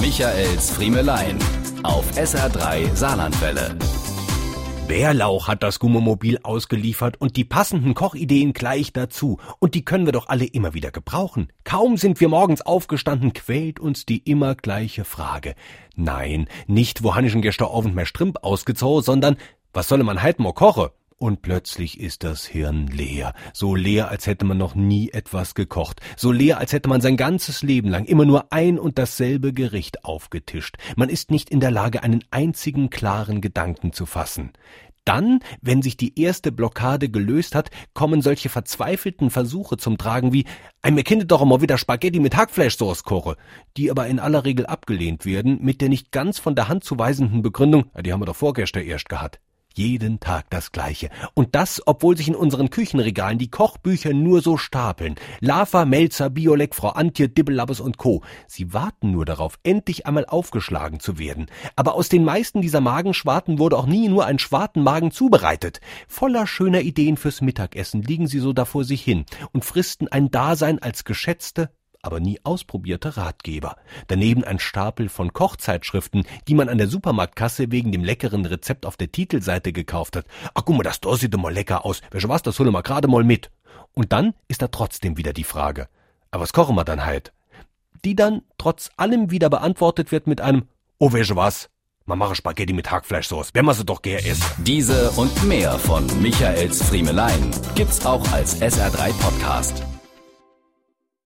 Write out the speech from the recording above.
Michaels Friemelein auf SR3 Saarlandwelle. Bärlauch hat das Gummomobil ausgeliefert und die passenden Kochideen gleich dazu. Und die können wir doch alle immer wieder gebrauchen. Kaum sind wir morgens aufgestanden, quält uns die immer gleiche Frage. Nein, nicht wo Hannischen gestern Abend mehr Strimp ausgezogen, sondern was solle man halt mal kochen? Und plötzlich ist das Hirn leer. So leer, als hätte man noch nie etwas gekocht. So leer, als hätte man sein ganzes Leben lang immer nur ein und dasselbe Gericht aufgetischt. Man ist nicht in der Lage, einen einzigen klaren Gedanken zu fassen. Dann, wenn sich die erste Blockade gelöst hat, kommen solche verzweifelten Versuche zum Tragen wie ein mir kindet doch immer wieder Spaghetti mit Hackfleischsoße koche, die aber in aller Regel abgelehnt werden mit der nicht ganz von der Hand zu weisenden Begründung, die haben wir doch vorgestern erst gehabt. Jeden Tag das Gleiche. Und das, obwohl sich in unseren Küchenregalen die Kochbücher nur so stapeln. Lava, Melzer, Biolek, Frau Antje, Dibbelabbes und Co. Sie warten nur darauf, endlich einmal aufgeschlagen zu werden. Aber aus den meisten dieser Magenschwarten wurde auch nie nur ein Schwartenmagen zubereitet. Voller schöner Ideen fürs Mittagessen liegen sie so da vor sich hin und fristen ein Dasein als geschätzte, aber nie ausprobierte Ratgeber. Daneben ein Stapel von Kochzeitschriften, die man an der Supermarktkasse wegen dem leckeren Rezept auf der Titelseite gekauft hat. Ach guck mal, das da sieht doch mal lecker aus. Welche was, das hole mal gerade mal mit. Und dann ist da trotzdem wieder die Frage. Aber was kochen wir dann halt? Die dann trotz allem wieder beantwortet wird mit einem Oh, welche was? Man mache Spaghetti mit Hackfleischsoße, wenn man sie doch gern isst. Diese und mehr von Michaels Friemelein gibt's auch als SR3 Podcast.